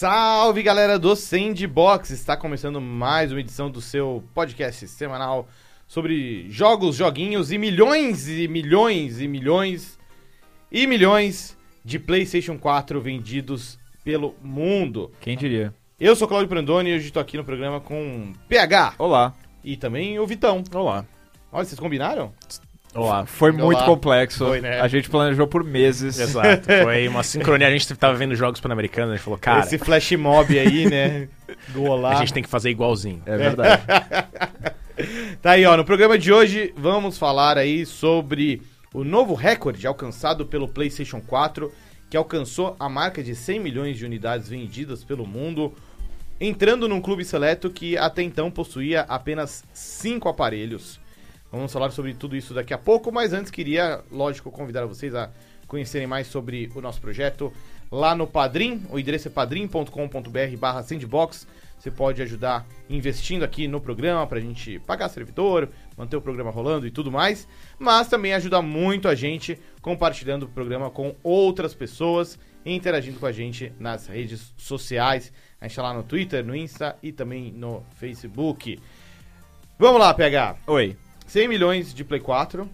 Salve galera do Sandbox! Está começando mais uma edição do seu podcast semanal sobre jogos, joguinhos e milhões e milhões e milhões e milhões de PlayStation 4 vendidos pelo mundo. Quem diria? Eu sou Claudio Prandoni e hoje estou aqui no programa com PH Olá. e também o Vitão. Olá. Olha, vocês combinaram? Olá. Foi Olá. muito complexo. Foi, né? A gente planejou por meses. Exato. Foi uma sincronia. A gente tava vendo jogos pan-americanos, a gente falou, cara, Esse flash mob aí, né? Do Olá. a gente tem que fazer igualzinho. É verdade. Tá aí, ó. No programa de hoje vamos falar aí sobre o novo recorde alcançado pelo PlayStation 4, que alcançou a marca de 100 milhões de unidades vendidas pelo mundo, entrando num clube seleto que até então possuía apenas 5 aparelhos. Vamos falar sobre tudo isso daqui a pouco, mas antes queria, lógico, convidar vocês a conhecerem mais sobre o nosso projeto lá no Padrim, o endereço é padrim.com.br barra sandbox. Você pode ajudar investindo aqui no programa pra gente pagar servidor, manter o programa rolando e tudo mais, mas também ajuda muito a gente compartilhando o programa com outras pessoas e interagindo com a gente nas redes sociais. A gente tá lá no Twitter, no Insta e também no Facebook. Vamos lá, PH. Oi. 100 milhões de Play 4.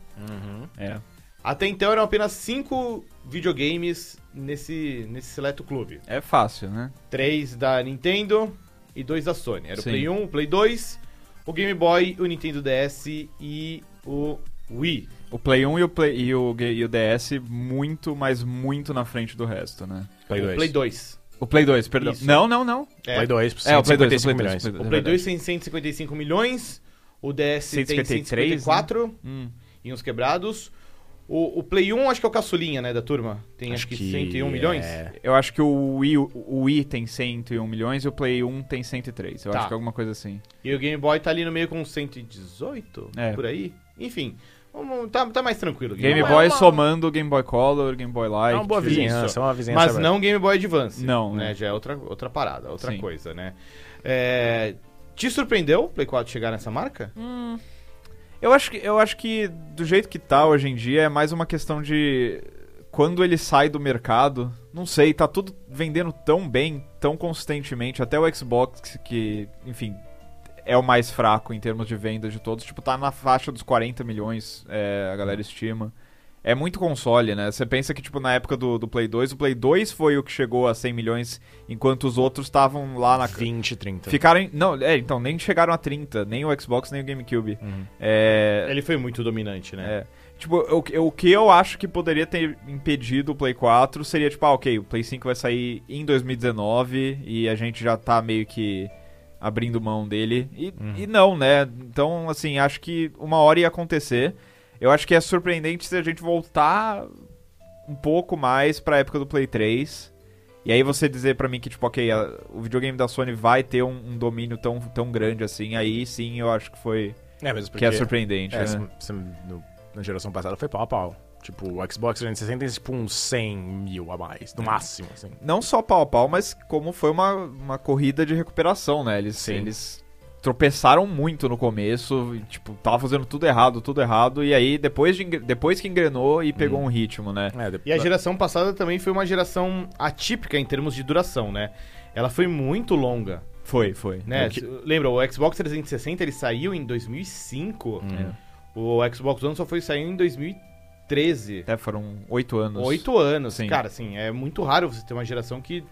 É. Até então eram apenas 5 videogames nesse, nesse seleto clube. É fácil, né? 3 da Nintendo e 2 da Sony. Era Sim. o Play 1, o Play 2, o Game Boy, o Nintendo DS e o Wii. O Play 1 e o, Play, e, o, e o DS muito, mas muito na frente do resto, né? Play o 2. Play 2. O Play 2, perdão. Isso. Não, não, não. É, Play 2, É, o Play 2, o 155 Play 2. milhões. o o Play 2 tem 155 milhões, o DS tem 153, 154 Hum. e uns quebrados. O, o Play 1 acho que é o caçulinha, né, da turma. Tem acho, que, 101 milhões. é. Eu acho que o Wii, o Wii tem 101 milhões e o Play 1 tem 103. Eu Tá. acho que é alguma coisa assim. E o Game Boy tá ali no meio com 118, É. por aí. Enfim, tá, tá mais tranquilo. o Game Boy. Boy é uma- somando Game Boy Color, Game Boy É Light. uma boa vizinhança, é uma vizinhança. Mas aberta. não Game Boy Advance. Não, né? né? Já é outra, outra parada, outra Sim. coisa, né? É, Te surpreendeu o Play 4 chegar nessa marca? Eu acho, que, eu acho que do jeito que tá hoje em dia é mais uma questão de quando ele sai do mercado, não sei, tá tudo vendendo tão bem, tão consistentemente, até o Xbox que, enfim, é o mais fraco em termos de vendas de todos, tipo, tá na faixa dos 40 milhões, é, a galera estima. É muito console, né? Você pensa que, tipo, na época do, do Play 2, o Play 2 foi o que chegou a 100 milhões, enquanto os outros estavam lá na... 20, 30. Ficaram... em- Não, é, então, nem chegaram a 30, nem o Xbox, nem o GameCube. Uhum. É, Ele foi muito dominante, né? é. Tipo, o, o que eu acho que poderia ter impedido o Play 4 seria, tipo, ah, ok, o Play 5 vai sair em 2019 e a gente já tá meio que abrindo mão dele. E, Uhum. e não, né? Então, assim, acho que uma hora ia acontecer. Eu acho que é surpreendente se a gente voltar um pouco mais pra época do Play 3. E aí você dizer pra mim que, tipo, ok, a- o videogame da Sony vai ter um, um domínio tão, tão grande assim, aí sim eu acho que foi. É, mesmo porque... que é surpreendente, É, né? se- se- no- na geração passada foi pau a pau. Tipo, o Xbox 360 tem tipo uns 100 mil a mais, no máximo, assim. não só pau a pau, mas como foi uma, uma corrida de recuperação, né? Eles, Sim. eles tropeçaram muito no começo, tipo, tava fazendo tudo errado, tudo errado, e aí depois, de, depois que engrenou e pegou um ritmo, né? É, de- E a geração passada também foi uma geração atípica em termos de duração, né? Ela foi muito longa, Foi, foi. né? O que- Lembra, o Xbox 360 ele saiu em 2005. Hum. O Xbox One só foi sair em 2013. Até foram oito anos. Oito anos. Sim. Cara, assim, é muito raro você ter uma geração que,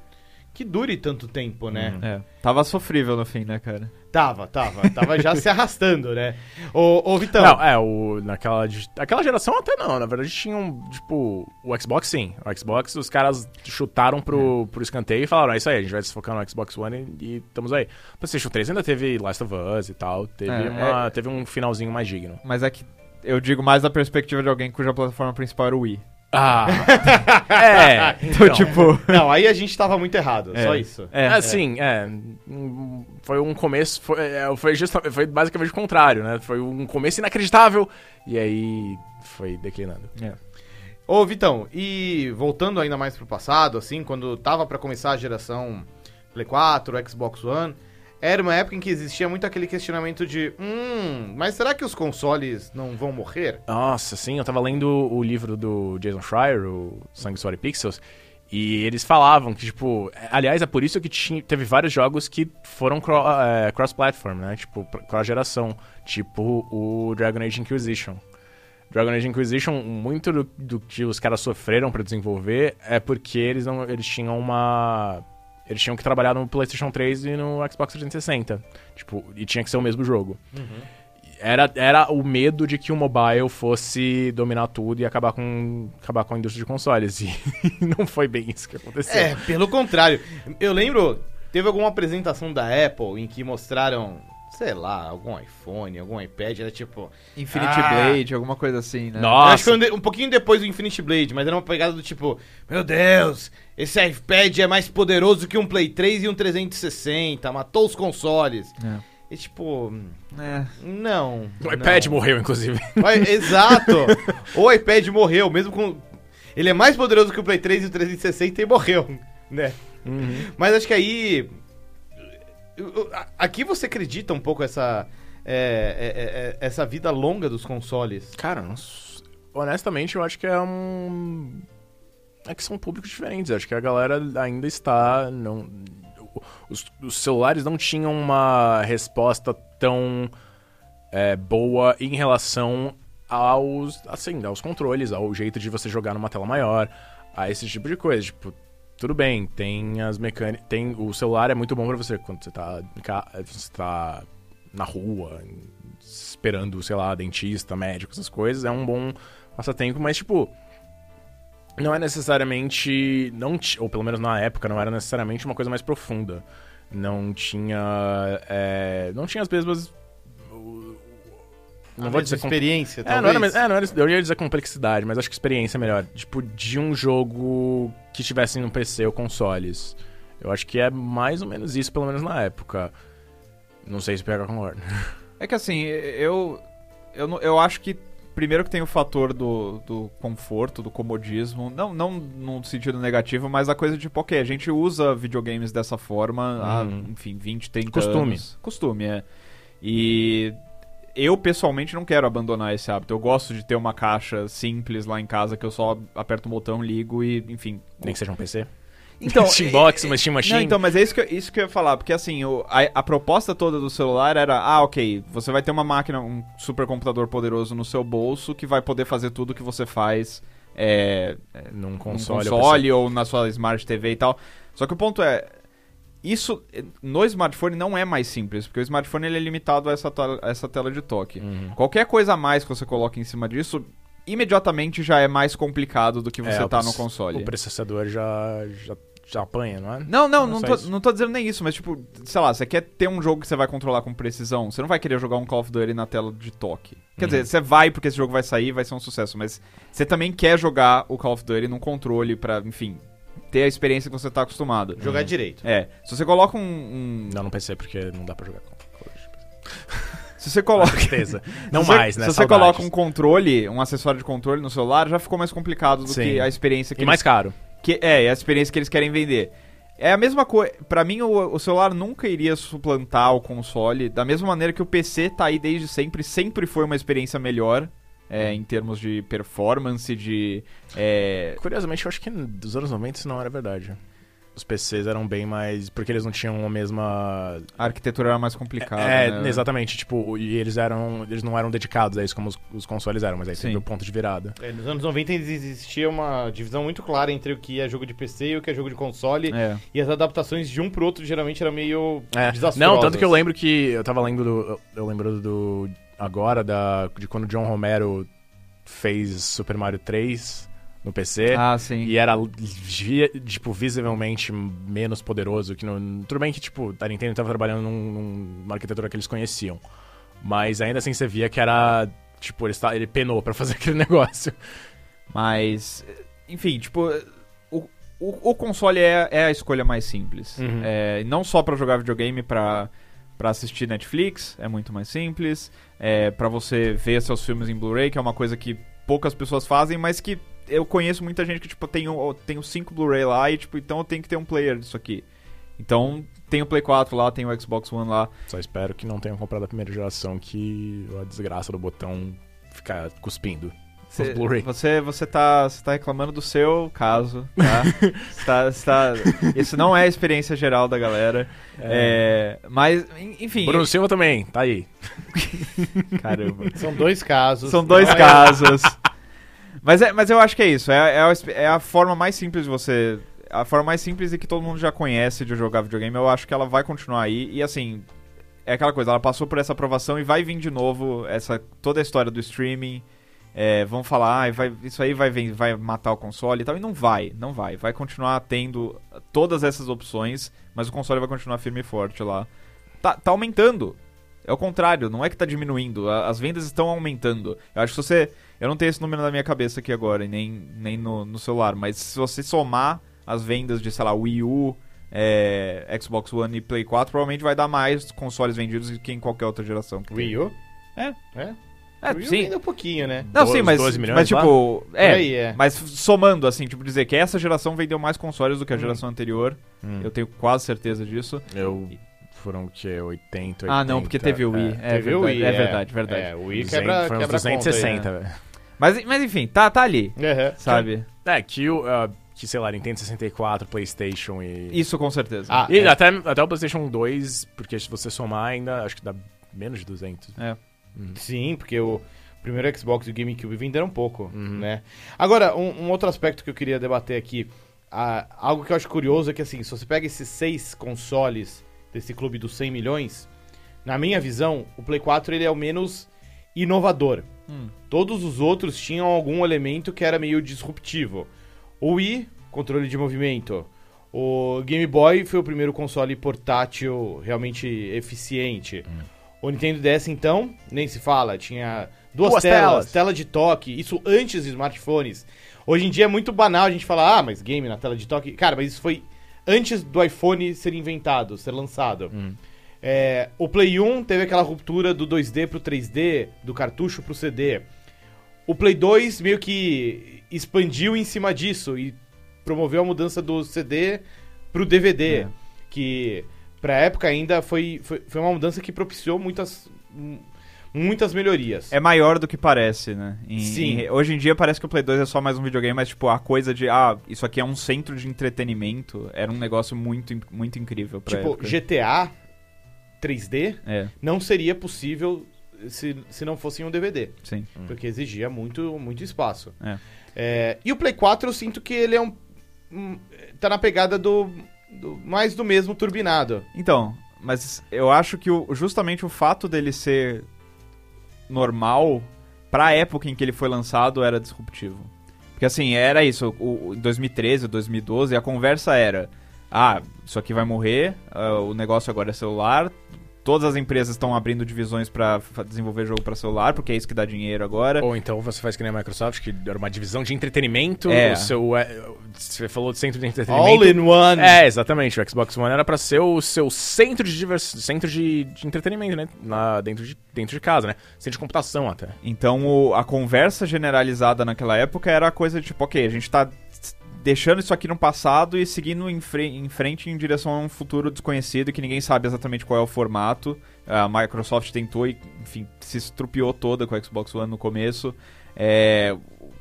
que dure tanto tempo, né? Uhum. É. Tava sofrível no fim, né, cara? Tava, tava. Tava já se arrastando, né? Ô, ô Vitão. Não, é, o, naquela, de- aquela geração até não, na verdade tinha um, tipo, o Xbox sim, o Xbox os caras chutaram pro, pro escanteio e falaram, é isso aí, a gente vai se focar no Xbox One e, e estamos aí. O PlayStation 3 ainda teve Last of Us e tal, teve, É, uma, teve um finalzinho mais digno. Mas é que eu digo mais da perspectiva de alguém cuja plataforma principal era o Wii. Ah, é, Então, então, tipo... Não, aí a gente tava muito errado, É. só isso. É, assim, é, hum, foi um começo, foi, é, foi, justa- foi basicamente o contrário, né, foi um começo inacreditável e aí foi declinando. é. Ô, Vitão, e voltando ainda mais pro passado, assim, quando tava pra começar a geração Play 4, Xbox One, era uma época em que existia muito aquele questionamento de, hum, mas será que os consoles não vão morrer? Nossa, sim, eu tava lendo o livro do Jason Schreier, o Sangue, Suor e Pixels, E eles falavam que, tipo. Aliás, é por isso que tinha, teve vários jogos que foram cro- é, cross-platform, né? Tipo, cross-geração. Tipo o Dragon Age Inquisition. Dragon Age Inquisition, muito do, do que os caras sofreram pra desenvolver é porque eles, não, eles tinham uma. Eles tinham que trabalhar no PlayStation 3 e no Xbox 360. Tipo, e tinha que ser o mesmo jogo. Era, era o medo de que o mobile fosse dominar tudo e acabar com, acabar com a indústria de consoles. E não foi bem isso que aconteceu. É, pelo contrário. Eu lembro, teve alguma apresentação da Apple em que mostraram, sei lá, algum iPhone, algum iPad, era tipo... Infinity Ah. Blade, alguma coisa assim, né? Eu Nossa, acho que foi um, de- um pouquinho depois do Infinity Blade, mas era uma pegada do tipo, meu Deus, esse iPad é mais poderoso que um Play 3 e um 360, matou os consoles. É. E tipo, É. não. o iPad não. morreu, inclusive. Vai- Exato! o iPad morreu, mesmo com. Ele é mais poderoso que o Play 3 e o 360 e morreu, né? Mas acho que aí. Aqui você acredita um pouco essa. é, é, é, essa vida longa dos consoles. Cara, honestamente, eu acho que é um. É que são públicos diferentes. Eu acho que a galera ainda está. Não... Os, os celulares não tinham uma resposta tão é, boa em relação aos. Assim, aos controles, ao jeito de você jogar numa tela maior, a esse tipo de coisa. Tipo, tudo bem, tem as mecânicas. Tem, o celular é muito bom pra você quando você tá, você tá na rua, esperando, sei lá, dentista, médico, essas coisas. É um bom passatempo, mas, tipo. Não é necessariamente. Não ou pelo menos na época, não era necessariamente uma coisa mais profunda. Não tinha. é, não tinha as mesmas. Não A vou dizer com- experiência, é, talvez. não era, é, não era, eu ia dizer complexidade, mas acho que experiência é melhor. Tipo, de um jogo que tivesse no PC ou consoles. Eu acho que é mais ou menos isso, pelo menos na época. Não sei se pega concorda. É que assim, eu. Eu, eu acho que. Primeiro que tem o fator do, do conforto, do comodismo. Não, não no sentido negativo, mas a coisa de tipo, ok, a gente usa videogames dessa forma há, Uhum. enfim, 20, 30 Costume. anos. Costume, é. E eu pessoalmente não quero abandonar esse hábito. Eu gosto de ter uma caixa simples lá em casa que eu só aperto um botão, ligo e, enfim. Nem que seja um PC. Então, Steambox, uma Steam Machine. Não, então, mas é isso que, eu- isso que eu ia falar, porque assim, o- a, a proposta toda do celular era, ah, ok, você vai ter uma máquina, um supercomputador poderoso no seu bolso que vai poder fazer tudo que você faz é, Num num console. console, ou ou na sua Smart TV e tal. Só que o ponto é, isso eh, no smartphone não é mais simples, porque o smartphone ele é limitado a essa, tel- a essa tela de toque. Uhum. Qualquer coisa a mais que você coloque em cima disso, imediatamente já é mais complicado do que você É, tá no console. O processador já, já, já apanha, não é? Não, não, Não não só tô, isso. não tô dizendo nem isso, mas tipo, sei lá, você quer ter um jogo que você vai controlar com precisão, você não vai querer jogar um Call of Duty na tela de toque. Quer Uhum. dizer, você vai porque esse jogo vai sair, vai ser um sucesso, mas você também quer jogar o Call of Duty num controle pra, enfim, ter a experiência que você tá acostumado. Jogar direito. É, se você coloca um... um- Não no PC, porque não dá pra jogar com. se você coloca... certeza. Não você- mais, né? Se você Saudades. coloca um controle, um acessório de controle no celular, já ficou mais complicado do Sim. que a experiência que E mais caro. Que, é, é a experiência que eles querem vender. É a mesma coisa. Pra mim, o, o celular nunca iria suplantar o console. Da mesma maneira que o PC tá aí desde sempre. Sempre foi uma experiência melhor. É, em termos de performance, de. é, Curiosamente, eu acho que dos anos 90 isso não era verdade. Os PCs eram bem mais. Porque eles não tinham a mesma. a arquitetura era mais complicada. é, né? exatamente. Tipo, e eles eram. Eles não eram dedicados a isso como os, os consoles eram, mas aí Sim. teve o ponto de virada. É, nos anos 90 existia uma divisão muito clara entre o que é jogo de PC e o que é jogo de console. É. E as adaptações de um pro outro geralmente eram meio É. desastrosas. Não, tanto que eu lembro que. Eu tava lendo do. Eu, eu lembro do. Agora, da, de quando o John Romero fez Super Mario 3 no PC. Ah, sim. E era, tipo, visivelmente menos poderoso que no... Tudo bem que, tipo, a Nintendo tava trabalhando num- numa arquitetura que eles conheciam. Mas ainda assim você via que era... Tipo, ele, ele penou pra fazer aquele negócio. Mas, enfim, tipo, o, o, o console é, é a escolha mais simples. Uhum. É, não só pra jogar videogame, pra, pra assistir Netflix, é muito mais simples. É, pra você ver seus filmes em Blu-ray, que é uma coisa que poucas pessoas fazem, mas que eu conheço muita gente que, tipo, tem o- tem os 5 Blu-ray lá e, tipo, então eu tenho que ter um player disso aqui. Então, tem o Play 4 lá, tem o Xbox One lá. Só espero que não tenham comprado a primeira geração que a desgraça do botão fica cuspindo. Cê-. Você, você, tá, você tá reclamando do seu caso, tá? Você tá- você tá- isso não é a experiência geral da galera. É, mas, en- enfim. Bruno Silva também, tá aí. Caramba. São dois casos. São dois Não é- casos. Mas, é, mas eu acho que é isso. É, é, é a forma mais simples de você. A forma mais simples e que todo mundo já conhece de jogar videogame. Eu acho que ela vai continuar aí. E assim. É aquela coisa, ela passou por essa aprovação e vai vir de novo essa toda a história do streaming. É, vão falar, ah, vai, isso aí vai, vai matar o console e tal. E não vai, não vai. Vai continuar tendo todas essas opções, mas o console vai continuar firme e forte lá. Tá, tá aumentando. É o contrário, não é que tá diminuindo. a- As vendas estão aumentando. Eu acho que se você. Eu não tenho esse número na minha cabeça aqui agora, e nem, nem no, no celular, mas se você somar as vendas de, sei lá, Wii U, é, Xbox One e Play 4, provavelmente vai dar mais consoles vendidos do que em qualquer outra geração. Wii U? É. É? É, U sim. ainda um pouquinho, né? Não, Do- sim, mas, 12 milhões mas tipo, é, aí, é. mas somando assim, tipo dizer que essa geração vendeu mais consoles do que a Hum. geração anterior. Hum. Eu tenho quase certeza disso. Eu. Foram o quê? 80, 80. ah, não, porque teve o Wii. É, Teve o verdade, Wii, é verdade, verdade. É, o Wii 200, quebra, foram uns quebra 260, conta velho. Mas, mas enfim, tá, tá ali, aí, né? Uhum. sabe? É, que o. ah, que, sei lá, Nintendo 64, PlayStation e. Isso com certeza. Ah, E é. até, até o PlayStation 2, porque se você somar ainda, acho que dá menos de 200. É. Sim, porque o primeiro Xbox e o GameCube venderam pouco, Uhum. né? Agora, um, um outro aspecto que eu queria debater aqui, ah, algo que eu acho curioso é que, assim, se você pega esses seis consoles desse clube dos 100 milhões, na minha visão, o Play 4 ele é o menos inovador. Hum. Todos os outros tinham algum elemento que era meio disruptivo. O Wii, controle de movimento. O Game Boy foi o primeiro console portátil realmente eficiente. O Nintendo DS, então, nem se fala, tinha duas, Duas telas, telas. tela de toque, isso antes dos smartphones. Hoje em dia é muito banal a gente falar, ah, mas game na tela de toque. Cara, mas isso foi antes do iPhone ser inventado, ser lançado. Hum. É, o Play 1 teve aquela ruptura do 2D pro 3D, do cartucho pro CD. O Play 2 meio que expandiu em cima disso e promoveu a mudança do CD pro DVD, É. que pra época ainda foi, foi, foi uma mudança que propiciou muitas mu- muitas melhorias. É maior do que parece, né? Em- Sim. em- hoje em dia parece que o Play 2 é só mais um videogame, mas tipo, a coisa de, ah, isso aqui é um centro de entretenimento, era um negócio muito, muito incrível pra tipo, época. GTA 3D É, não seria possível se, se não fosse em um DVD. sim. Porque exigia muito, muito espaço. É. É, e o Play 4 eu sinto que ele é um. um- tá na pegada do, do- mais do mesmo turbinado. Então, mas eu acho que o- justamente o fato dele ser normal, pra época em que ele foi lançado, era disruptivo. Porque assim, era isso, o, o- em 2013, 2012, a conversa era: ah, isso aqui vai morrer, ah, o negócio agora é celular. Todas as empresas estão abrindo divisões pra fa- desenvolver jogo pra celular, porque é isso que dá dinheiro agora. Ou então você faz que nem a Microsoft, que era uma divisão de entretenimento. É. O seu, é, você falou de centro de entretenimento. All in one. É, exatamente. O Xbox One era pra ser o seu centro de divers... centro de, de entretenimento, né? Lá dentro de, dentro de casa, né? Centro de computação até. Então o- a conversa generalizada naquela época era a coisa de tipo, ok, a gente tá deixando isso aqui no passado e seguindo em, fre- em frente em direção a um futuro desconhecido que ninguém sabe exatamente qual é o formato. A Microsoft tentou e, enfim, se estrupiou toda com o Xbox One no começo. É,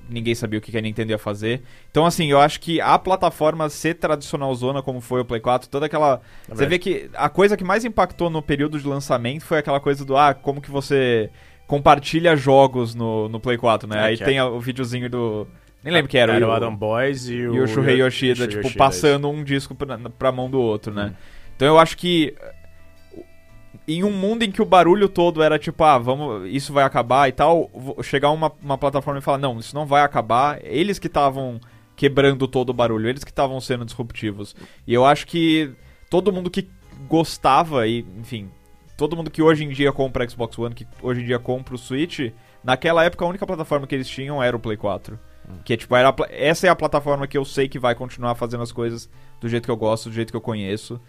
ninguém sabia o que a Nintendo ia fazer. Então, assim, eu acho que a plataforma ser tradicional zona como foi o Play 4, toda aquela Na você vê que a coisa que mais impactou no período de lançamento foi aquela coisa do, ah, como que você compartilha jogos no, no Play 4, né? É, Aí é- tem o videozinho do... Nem lembro que era. Era o, o Adam Boys e o... e o Shuhei Yoshida, tipo, Yoshida, passando um disco pra, pra mão do outro, né? Hum. Então eu acho que... uh, Em um mundo em que o barulho todo era tipo, ah, vamos, isso vai acabar e tal, chegar uma, uma plataforma e falar, não, isso não vai acabar, eles que estavam quebrando todo o barulho, eles que estavam sendo disruptivos. E eu acho que todo mundo que gostava e, enfim, todo mundo que hoje em dia compra Xbox One, que hoje em dia compra o Switch, naquela época a única plataforma que eles tinham era o Play 4. Que é tipo, era essa é a plataforma que eu sei que vai continuar fazendo as coisas do jeito que eu gosto, do jeito que eu conheço.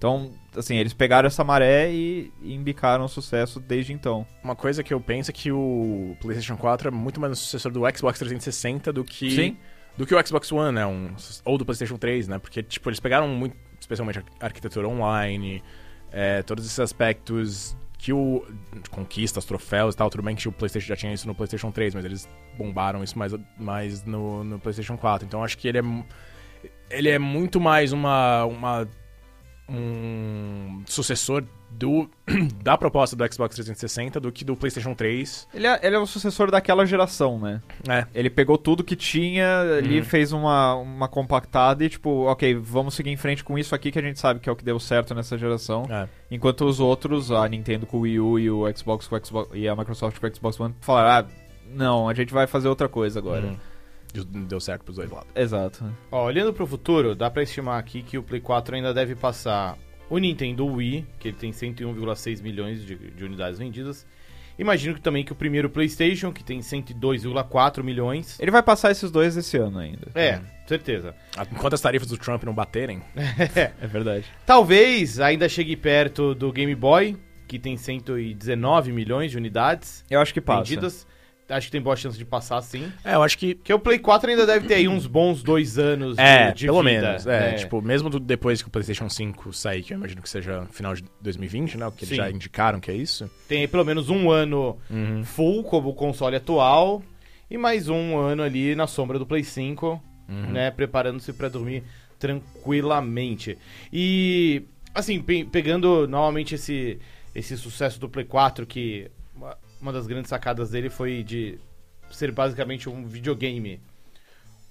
Então, assim, eles pegaram essa maré e, e embicaram o sucesso desde então. Uma coisa que eu penso é que o PlayStation 4 é muito mais um sucessor do Xbox 360 do que Sim. do que o Xbox One, né? Um, ou do PlayStation 3, né? Porque tipo eles pegaram muito, especialmente a arquitetura online, é, todos esses aspectos que o. Conquistas, troféus e tal. Tudo bem que o PlayStation já tinha isso no PlayStation 3, mas eles bombaram isso mais, mais no, no PlayStation 4. Então acho que ele é. Ele é muito mais uma. uma um sucessor do, da proposta do Xbox 360 do que do PlayStation 3. Ele é, ele é o sucessor daquela geração, né? É. Ele pegou tudo que tinha ali, Uhum. fez uma, uma compactada e, tipo, ok, vamos seguir em frente com isso aqui que a gente sabe que é o que deu certo nessa geração. É. Enquanto os outros, a Nintendo com o Wii U e o Xbox com o Xbox e a Microsoft com o Xbox One, falaram: ah, não, a gente vai fazer outra coisa agora. Uhum. Deu- certo pros dois lados. Exato. Ó, olhando pro futuro, dá pra estimar aqui que o Play 4 ainda deve passar o Nintendo Wii, que ele tem 101,6 milhões de, de unidades vendidas. Imagino que também que o primeiro PlayStation, que tem 102,4 milhões. Ele vai passar esses dois esse ano ainda. É, certeza. Enquanto as tarifas do Trump não baterem, É verdade. Talvez ainda chegue perto do Game Boy, que tem 119 milhões de unidades Eu acho que passa. vendidas. Acho que tem boa chance de passar, sim. é, eu acho que Porque o Play 4 ainda deve ter aí uns bons dois anos de, É, de pelo vida, menos. É, né? tipo, mesmo do- depois que o PlayStation 5 sair, que eu imagino que seja final de 2020, né? Porque eles Sim. já indicaram que é isso. Tem aí pelo menos um ano full como o console atual e mais um ano ali na sombra do Play 5, né, preparando-se pra dormir tranquilamente. E assim, pe- pegando novamente esse esse sucesso do Play 4 que uma- das grandes sacadas dele foi de ser basicamente um videogame.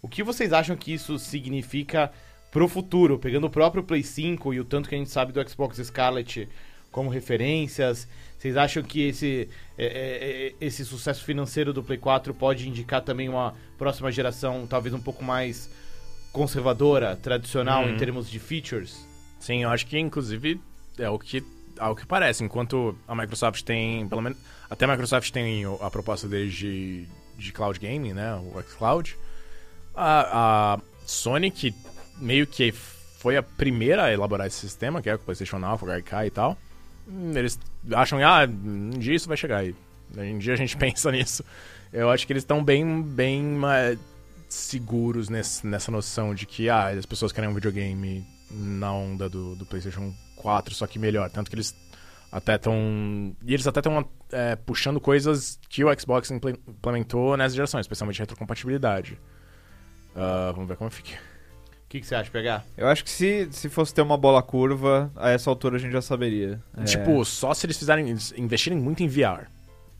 O que vocês acham que isso significa pro futuro, pegando o próprio Play 5 e o tanto que a gente sabe do Xbox Scarlet como referências? Vocês acham que esse, é, é, é, esse sucesso financeiro do Play 4 pode indicar também uma próxima geração talvez um pouco mais conservadora, tradicional Uhum. em termos de features? Sim, eu acho que inclusive é o que, é o que parece. Enquanto a Microsoft tem, pelo menos, até a Microsoft tem a proposta deles de, de cloud gaming, né? O xCloud. A, a Sony, que meio que foi a primeira a elaborar esse sistema, que é o PlayStation Now, o HK e tal. hum, Eles acham ah, um dia isso vai chegar aí. Um dia a gente pensa nisso. Eu acho que eles estão bem, bem seguros nesse- nessa noção de que, ah, as pessoas querem um videogame na onda do, do PlayStation 4, só que melhor. Tanto que eles até estão. E eles até estão puxando coisas que o Xbox imple- implementou nessa geração, especialmente retrocompatibilidade. Ah, vamos ver como fica. O que, que você acha, pegar? Eu acho que se, se fosse ter uma bola curva, a essa altura a gente já saberia. É. Tipo, só se eles fizerem. eles investirem muito em VR.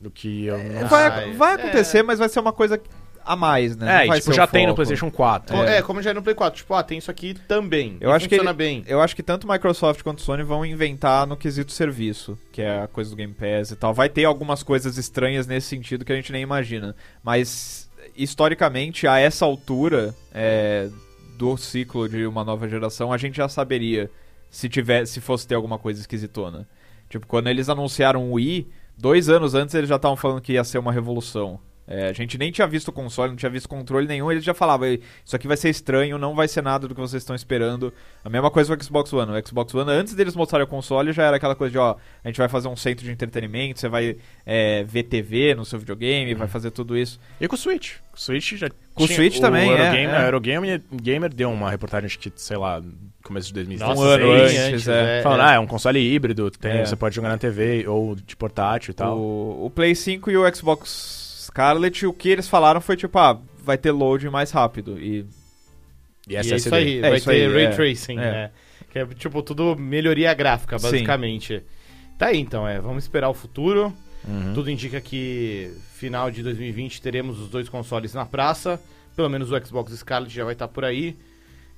Do que eu não vai, Ah, vai é. acontecer, mas vai ser uma coisa a mais, né? É, Não e, vai tipo, ser já tem no. PlayStation 4. É. É. como já é no Play 4. Tipo, ah, tem isso aqui também. Eu acho que funciona ele- bem. Eu acho que tanto Microsoft quanto Sony vão inventar no quesito serviço, que é a coisa do Game Pass e tal. Vai ter algumas coisas estranhas nesse sentido que a gente nem imagina. Mas, historicamente, a essa altura é, do ciclo de uma nova geração, a gente já saberia se, tiver, se fosse ter alguma coisa esquisitona. Tipo, quando eles anunciaram o Wii, dois anos antes eles já estavam falando que ia ser uma revolução. É, a gente nem tinha visto o console, não tinha visto controle nenhum, eles já falavam, "Ei, isso aqui vai ser estranho, não vai ser nada do que vocês estão esperando. A mesma coisa com o Xbox One. O Xbox One, antes deles mostrarem o console, já era aquela coisa de, ó, a gente vai fazer um centro de entretenimento, você vai é, ver TV no seu videogame, vai fazer tudo isso. E com o Switch. O Switch já. Com o Switch também, é, Eurogamer, é. A Eurogamer Gamer deu uma reportagem, acho que, sei lá, começo de 2016. Um ano antes, é. Falando, ah, é um console híbrido, tem, É. você pode jogar na TV ou de portátil e tal. O, o Play 5 e o Xbox Scarlet, o que eles falaram foi tipo, ah, vai ter load mais rápido. E E E é SSD. isso aí, É vai isso ter aí, Ray é. Tracing, É. né? Que é tipo tudo melhoria gráfica, Sim. basicamente. Tá aí então, é. Vamos esperar o futuro. Uhum. Tudo indica que final de 2020 teremos os dois consoles na praça. Pelo menos o Xbox Scarlet já vai estar por aí.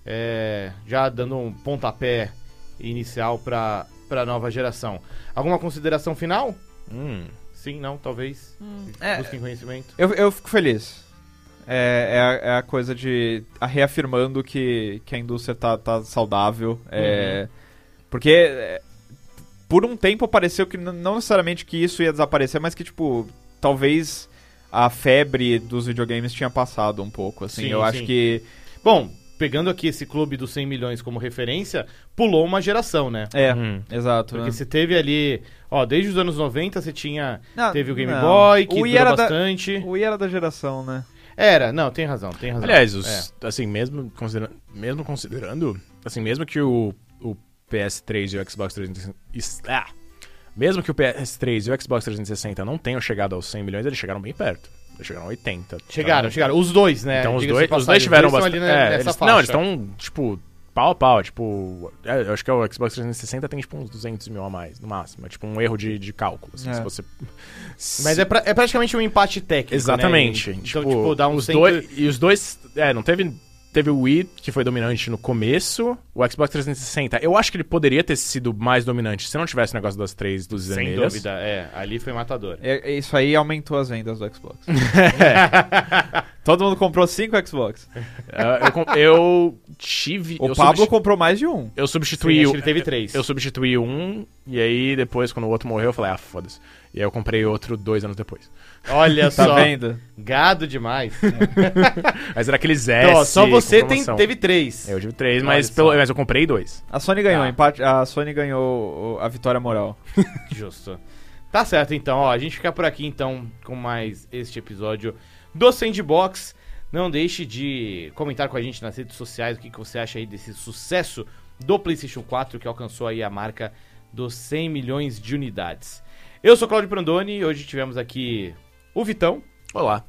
É, já dando um pontapé inicial para a nova geração. Alguma consideração final? Hum. Sim, não, talvez. é. Busquem conhecimento. Eu, eu fico feliz. É, é, a, é a coisa de. A reafirmando que, que a indústria tá, tá saudável. É, Porque. é, por um tempo pareceu que não necessariamente que isso ia desaparecer, mas que, tipo, talvez a febre dos videogames tinha passado um pouco, assim. Sim, eu sim. acho que. Bom, pegando aqui esse clube dos 100 milhões como referência, pulou uma geração, né? É, Hum. exato. Porque né? você teve ali, ó, desde os anos 90 você tinha, Não, teve o Game não. Boy, que O Wii durou era da- bastante. O Wii era da geração, né? Era, não, tem razão, tem razão. Aliás, os, É. assim, mesmo considerando, mesmo considerando, assim, mesmo que o, o PS3 e o Xbox 360, is- ah, mesmo que o PS3 e o Xbox 360 não tenham chegado aos 100 milhões, eles chegaram bem perto. Eles chegaram a 80. Chegaram, então, chegaram. Os dois, né? Então os dois, os dois tiveram estão bastante. né, é, eles- não, eles estão, tipo, pau a pau. Tipo, é, eu acho que o Xbox 360 tem, tipo, uns 200 mil a mais, no máximo. É tipo um erro de, de cálculo. assim, É. Se você. Mas é, pra- é praticamente um empate técnico. Exatamente. Né? Tipo, Então, tipo, dá um os cento- dois E os dois. É, não teve. Teve o Wii, que foi dominante no começo. O Xbox 360, eu acho que ele poderia ter sido mais dominante se não tivesse o negócio das três luzes Sem vermelhas. dúvida, é. Ali foi matador. É- é Isso aí aumentou as vendas do Xbox. Todo mundo comprou cinco Xbox. É, eu, eu tive. O eu Pablo comprou mais de um. Eu Sim, substituí acho o. que ele teve três. Eu substituí um, e aí depois, quando o outro morreu, eu falei, ah, foda-se. E aí eu comprei outro dois anos depois. Olha Tá só. vendo? Gado demais. Mas era aqueles S. Então, ó, só você tem, teve três. Eu tive três, mas, pelo, mas eu comprei dois. A Sony ganhou, Tá. empate, a Sony ganhou a vitória moral. Justo. Tá certo, então, ó. A gente fica por aqui, então, com mais este episódio do Sandbox. Não deixe de comentar com a gente nas redes sociais o que, que você acha aí desse sucesso do PlayStation 4 que alcançou aí a marca dos 100 milhões de unidades. Eu sou Claudio Prandoni e hoje tivemos aqui o Vitão Olá.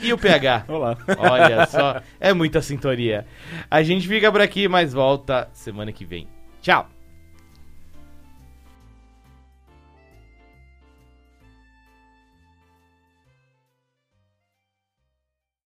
e o PH. Olá. Olha só, é muita sintonia. A gente fica por aqui, mas volta semana que vem. Tchau!